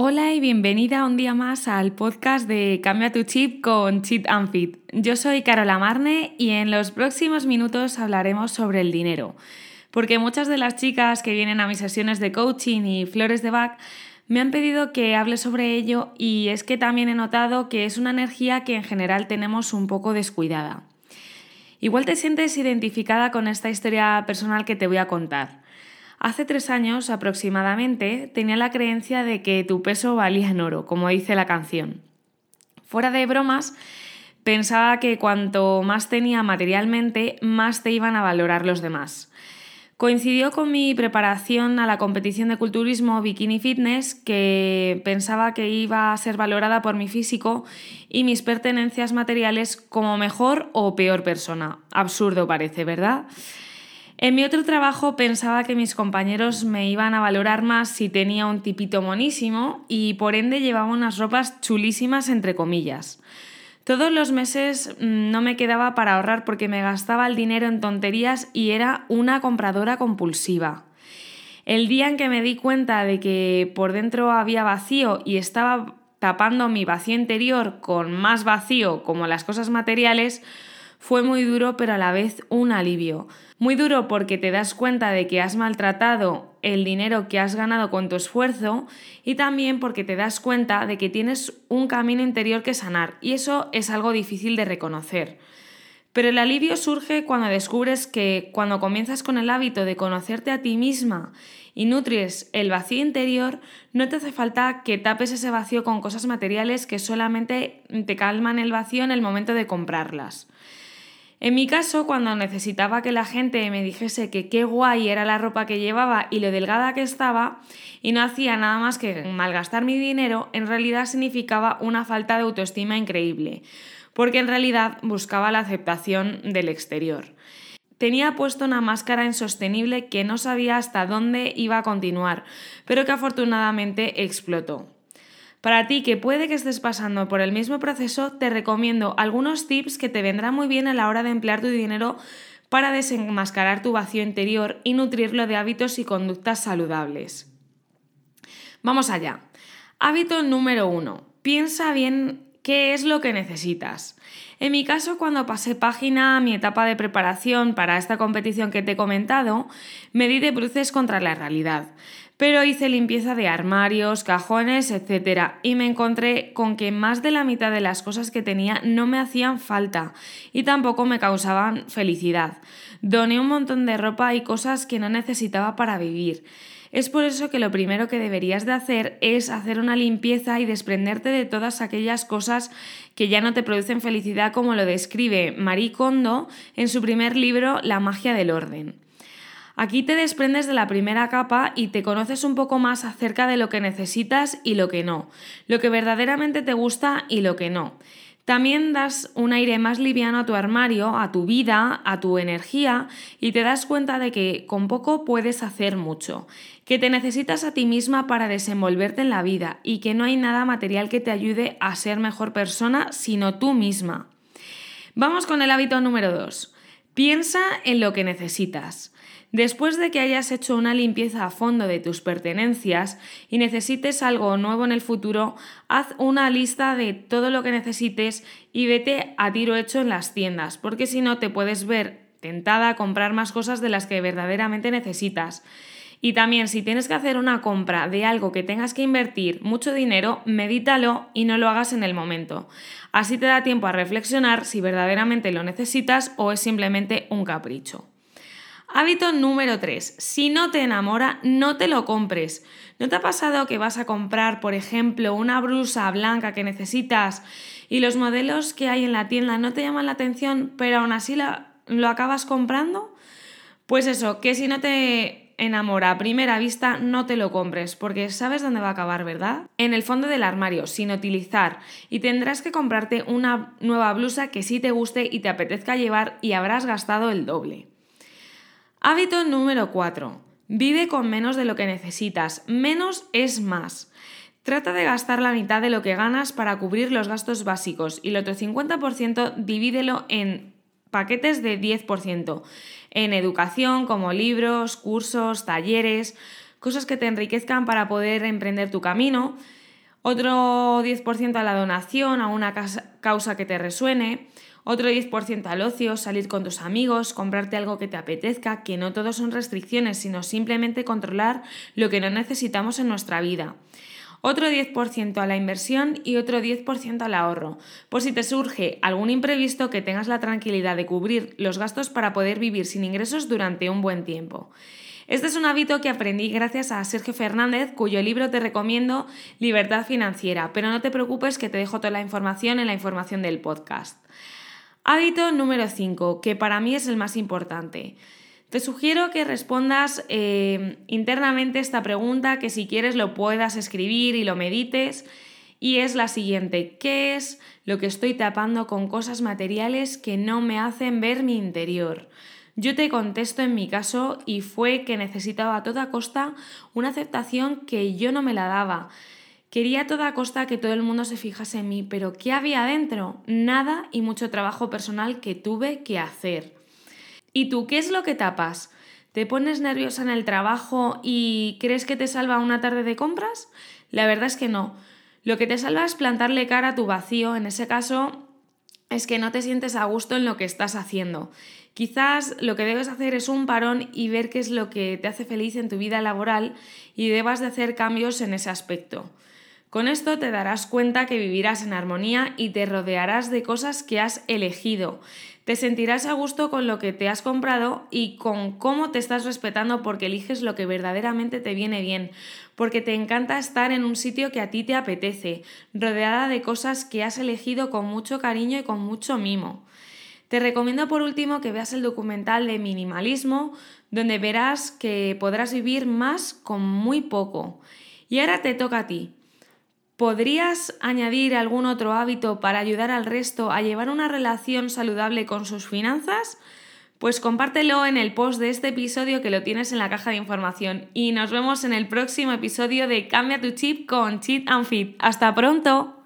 Hola y bienvenida un día más al podcast de Cambia tu chip con Cheat and Fit. Yo soy Carola Marne y en los próximos minutos hablaremos sobre el dinero. Porque muchas de las chicas que vienen a mis sesiones de coaching y flores de back me han pedido que hable sobre ello y es que también he notado que es una energía que en general tenemos un poco descuidada. Igual te sientes identificada con esta historia personal que te voy a contar. Hace tres años aproximadamente tenía la creencia de que tu peso valía en oro, como dice la canción. Fuera de bromas, pensaba que cuanto más tenía materialmente, más te iban a valorar los demás. Coincidió con mi preparación a la competición de culturismo Bikini Fitness, que pensaba que iba a ser valorada por mi físico y mis pertenencias materiales como mejor o peor persona. Absurdo parece, ¿verdad? En mi otro trabajo pensaba que mis compañeros me iban a valorar más si tenía un tipito monísimo y por ende llevaba unas ropas chulísimas entre comillas. Todos los meses mm, no me quedaba para ahorrar porque me gastaba el dinero en tonterías y era una compradora compulsiva. El día en que me di cuenta de que por dentro había vacío y estaba tapando mi vacío interior con más vacío como las cosas materiales, fue muy duro pero a la vez un alivio. Muy duro porque te das cuenta de que has maltratado el dinero que has ganado con tu esfuerzo y también porque te das cuenta de que tienes un camino interior que sanar y eso es algo difícil de reconocer. Pero el alivio surge cuando descubres que cuando comienzas con el hábito de conocerte a ti misma y nutres el vacío interior, no te hace falta que tapes ese vacío con cosas materiales que solamente te calman el vacío en el momento de comprarlas. En mi caso, cuando necesitaba que la gente me dijese que qué guay era la ropa que llevaba y lo delgada que estaba, y no hacía nada más que malgastar mi dinero, en realidad significaba una falta de autoestima increíble, porque en realidad buscaba la aceptación del exterior. Tenía puesto una máscara insostenible que no sabía hasta dónde iba a continuar, pero que afortunadamente explotó. Para ti que puede que estés pasando por el mismo proceso, te recomiendo algunos tips que te vendrán muy bien a la hora de emplear tu dinero para desenmascarar tu vacío interior y nutrirlo de hábitos y conductas saludables. Vamos allá. Hábito número uno. Piensa bien qué es lo que necesitas. En mi caso, cuando pasé página a mi etapa de preparación para esta competición que te he comentado, me di de bruces contra la realidad pero hice limpieza de armarios, cajones, etc. Y me encontré con que más de la mitad de las cosas que tenía no me hacían falta y tampoco me causaban felicidad. Doné un montón de ropa y cosas que no necesitaba para vivir. Es por eso que lo primero que deberías de hacer es hacer una limpieza y desprenderte de todas aquellas cosas que ya no te producen felicidad como lo describe Marie Kondo en su primer libro La magia del orden. Aquí te desprendes de la primera capa y te conoces un poco más acerca de lo que necesitas y lo que no, lo que verdaderamente te gusta y lo que no. También das un aire más liviano a tu armario, a tu vida, a tu energía y te das cuenta de que con poco puedes hacer mucho, que te necesitas a ti misma para desenvolverte en la vida y que no hay nada material que te ayude a ser mejor persona sino tú misma. Vamos con el hábito número 2. Piensa en lo que necesitas. Después de que hayas hecho una limpieza a fondo de tus pertenencias y necesites algo nuevo en el futuro, haz una lista de todo lo que necesites y vete a tiro hecho en las tiendas, porque si no te puedes ver tentada a comprar más cosas de las que verdaderamente necesitas. Y también si tienes que hacer una compra de algo que tengas que invertir mucho dinero, medítalo y no lo hagas en el momento. Así te da tiempo a reflexionar si verdaderamente lo necesitas o es simplemente un capricho. Hábito número 3. Si no te enamora, no te lo compres. ¿No te ha pasado que vas a comprar, por ejemplo, una blusa blanca que necesitas y los modelos que hay en la tienda no te llaman la atención, pero aún así lo acabas comprando? Pues eso, que si no te enamora a primera vista, no te lo compres, porque sabes dónde va a acabar, ¿verdad? En el fondo del armario, sin utilizar, y tendrás que comprarte una nueva blusa que sí te guste y te apetezca llevar y habrás gastado el doble. Hábito número 4. Vive con menos de lo que necesitas. Menos es más. Trata de gastar la mitad de lo que ganas para cubrir los gastos básicos y el otro 50% divídelo en paquetes de 10%, en educación como libros, cursos, talleres, cosas que te enriquezcan para poder emprender tu camino. otro 10% a la donación, a una causa que te resuene, otro 10% al ocio, salir con tus amigos, comprarte algo que te apetezca, que no todo son restricciones, sino simplemente controlar lo que no necesitamos en nuestra vida. Otro 10% a la inversión y otro 10% al ahorro, por si te surge algún imprevisto que tengas la tranquilidad de cubrir los gastos para poder vivir sin ingresos durante un buen tiempo. Este es un hábito que aprendí gracias a Sergio Fernández, cuyo libro te recomiendo, Libertad Financiera, pero no te preocupes que te dejo toda la información en la información del podcast. Hábito número 5, que para mí es el más importante. Te sugiero que respondas eh, internamente esta pregunta, que si quieres lo puedas escribir y lo medites. Y es la siguiente, ¿qué es lo que estoy tapando con cosas materiales que no me hacen ver mi interior? Yo te contesto en mi caso y fue que necesitaba a toda costa una aceptación que yo no me la daba. Quería a toda costa que todo el mundo se fijase en mí, pero ¿qué había dentro? Nada y mucho trabajo personal que tuve que hacer. ¿Y tú qué es lo que tapas? ¿Te pones nerviosa en el trabajo y crees que te salva una tarde de compras? La verdad es que no. Lo que te salva es plantarle cara a tu vacío. En ese caso, es que no te sientes a gusto en lo que estás haciendo. Quizás lo que debes hacer es un parón y ver qué es lo que te hace feliz en tu vida laboral y debas de hacer cambios en ese aspecto. Con esto te darás cuenta que vivirás en armonía y te rodearás de cosas que has elegido. Te sentirás a gusto con lo que te has comprado y con cómo te estás respetando porque eliges lo que verdaderamente te viene bien, porque te encanta estar en un sitio que a ti te apetece, rodeada de cosas que has elegido con mucho cariño y con mucho mimo. Te recomiendo por último que veas el documental de minimalismo, donde verás que podrás vivir más con muy poco. Y ahora te toca a ti. ¿Podrías añadir algún otro hábito para ayudar al resto a llevar una relación saludable con sus finanzas? Pues compártelo en el post de este episodio que lo tienes en la caja de información y nos vemos en el próximo episodio de Cambia tu chip con Cheat and Fit. ¡Hasta pronto!